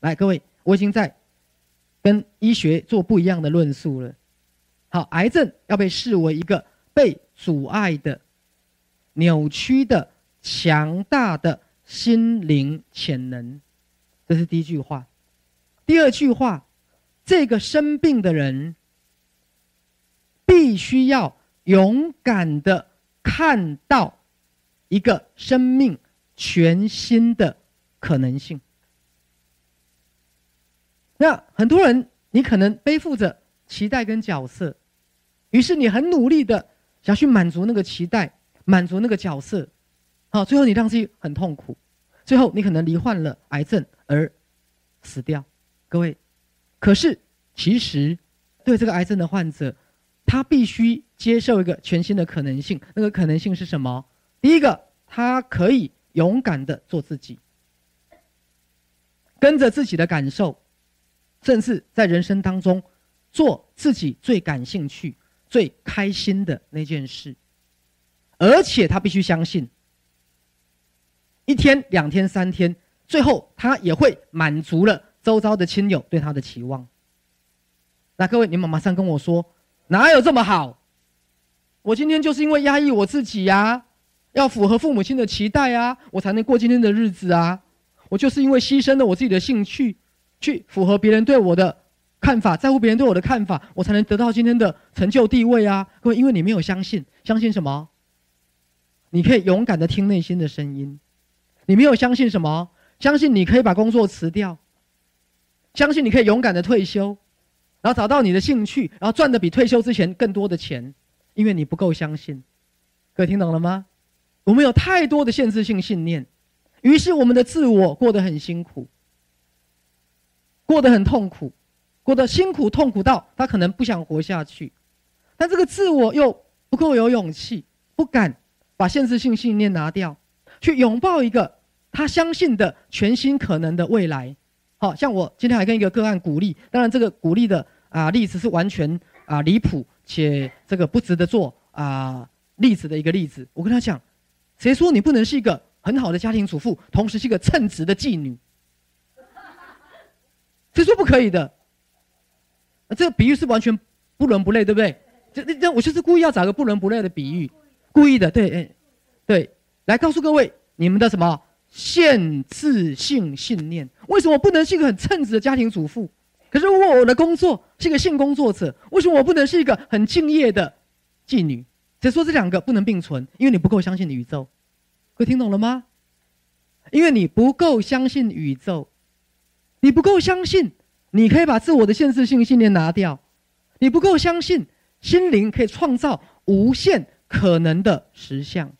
来，各位，我已经在跟医学做不一样的论述了。好，癌症要被视为一个被阻碍的、扭曲的、强大的心灵潜能，这是第一句话。第二句话，这个生病的人必须要勇敢的看到一个生命全新的可能性。那很多人，你可能背负着期待跟角色，于是你很努力的想去满足那个期待，满足那个角色，好，最后你让自己很痛苦，最后你可能罹患了癌症而死掉。各位，可是其实对这个癌症的患者，他必须接受一个全新的可能性。那个可能性是什么？第一个，他可以勇敢的做自己，跟着自己的感受。甚至在人生当中，做自己最感兴趣、最开心的那件事，而且他必须相信，一天、两天、三天，最后他也会满足了周遭的亲友对他的期望。那各位，你们马上跟我说，哪有这么好？我今天就是因为压抑我自己呀，要符合父母亲的期待啊，我才能过今天的日子啊。我就是因为牺牲了我自己的兴趣。去符合别人对我的看法，在乎别人对我的看法，我才能得到今天的成就地位啊！各位，因为你没有相信，相信什么？你可以勇敢的听内心的声音。你没有相信什么？相信你可以把工作辞掉，相信你可以勇敢的退休，然后找到你的兴趣，然后赚的比退休之前更多的钱，因为你不够相信。各位听懂了吗？我们有太多的限制性信念，于是我们的自我过得很辛苦。过得很痛苦，过得辛苦痛苦到他可能不想活下去，但这个自我又不够有勇气，不敢把限制性信念拿掉，去拥抱一个他相信的全新可能的未来。好像我今天还跟一个个案鼓励，当然这个鼓励的啊例子是完全啊离谱且这个不值得做啊例子的一个例子。我跟他讲，谁说你不能是一个很好的家庭主妇，同时是一个称职的妓女？谁说不可以的？这个比喻是完全不伦不类，对不对？这、这、我就是故意要找个不伦不类的比喻，故意的。对，对，来告诉各位，你们的什么限制性信念？为什么我不能是一个很称职的家庭主妇？可是如果我的工作是一个性工作者，为什么我不能是一个很敬业的妓女？谁说这两个不能并存？因为你不够相信宇宙。各位听懂了吗？因为你不够相信宇宙。你不够相信，你可以把自我的限制性信念拿掉；你不够相信，心灵可以创造无限可能的实相。